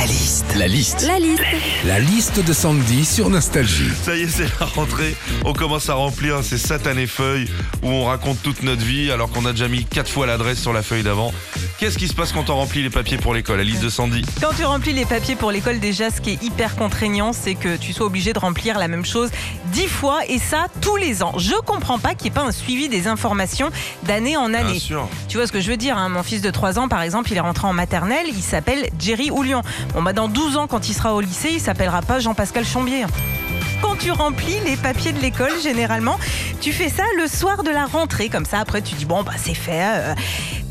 La liste. La liste. La liste. La liste de Sandy sur Nostalgie. Ça y est, c'est la rentrée. On commence à remplir ces satanées feuilles où on raconte toute notre vie alors qu'on a déjà mis quatre fois l'adresse sur la feuille d'avant. Qu'est-ce qui se passe quand on remplit les papiers pour l'école La liste de Sandy? Quand tu remplis les papiers pour l'école, déjà, ce qui est hyper contraignant, c'est que tu sois obligé de remplir la même chose dix fois et ça tous les ans. Je comprends pas qu'il n'y ait pas un suivi des informations d'année en année. Bien sûr. Tu vois ce que je veux dire hein? Mon fils de 3 ans, par exemple, il est rentré en maternelle, il s'appelle Jerry Oulion. Bon, bah, dans 12 ans, quand il sera au lycée, il s'appellera pas Jean-Pascal Chambier. Quand tu remplis les papiers de l'école, généralement, tu fais ça le soir de la rentrée. Comme ça, après, tu dis, bon, bah, c'est fait. euh,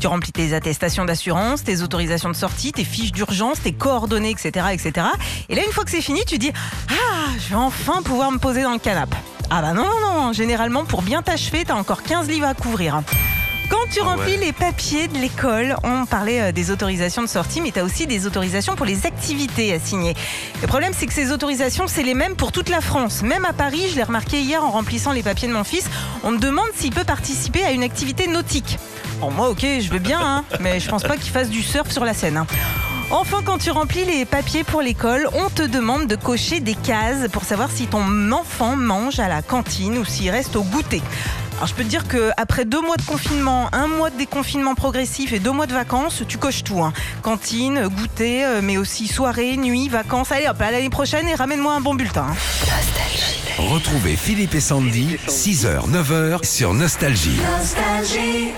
tu remplis tes attestations d'assurance, tes autorisations de sortie, tes fiches d'urgence, tes coordonnées, etc., etc. Et là, une fois que c'est fini, tu dis, ah, je vais enfin pouvoir me poser dans le canapé. Ah bah non, non, non. Généralement, pour bien t'achever, t'as encore 15 livres à couvrir. Quand tu remplis ouais. les papiers de l'école, on parlait euh, des autorisations de sortie, mais tu as aussi des autorisations pour les activités à signer. Le problème, c'est que ces autorisations, c'est les mêmes pour toute la France. Même à Paris, je l'ai remarqué hier en remplissant les papiers de mon fils, on me demande s'il peut participer à une activité nautique. Bon, moi, ok, je veux bien, hein, mais je pense pas qu'il fasse du surf sur la Seine. hein. Enfin, quand tu remplis les papiers pour l'école, on te demande de cocher des cases pour savoir si ton enfant mange à la cantine ou s'il reste au goûter. Alors je peux te dire qu'après deux mois de confinement, un mois de déconfinement progressif et deux mois de vacances, tu coches tout. hein. Cantine, goûter, euh, mais aussi soirée, nuit, vacances. Allez hop, à l'année prochaine et ramène-moi un bon bulletin. hein. Retrouvez Philippe et Sandy, 6h, 9h sur Nostalgie. Nostalgie.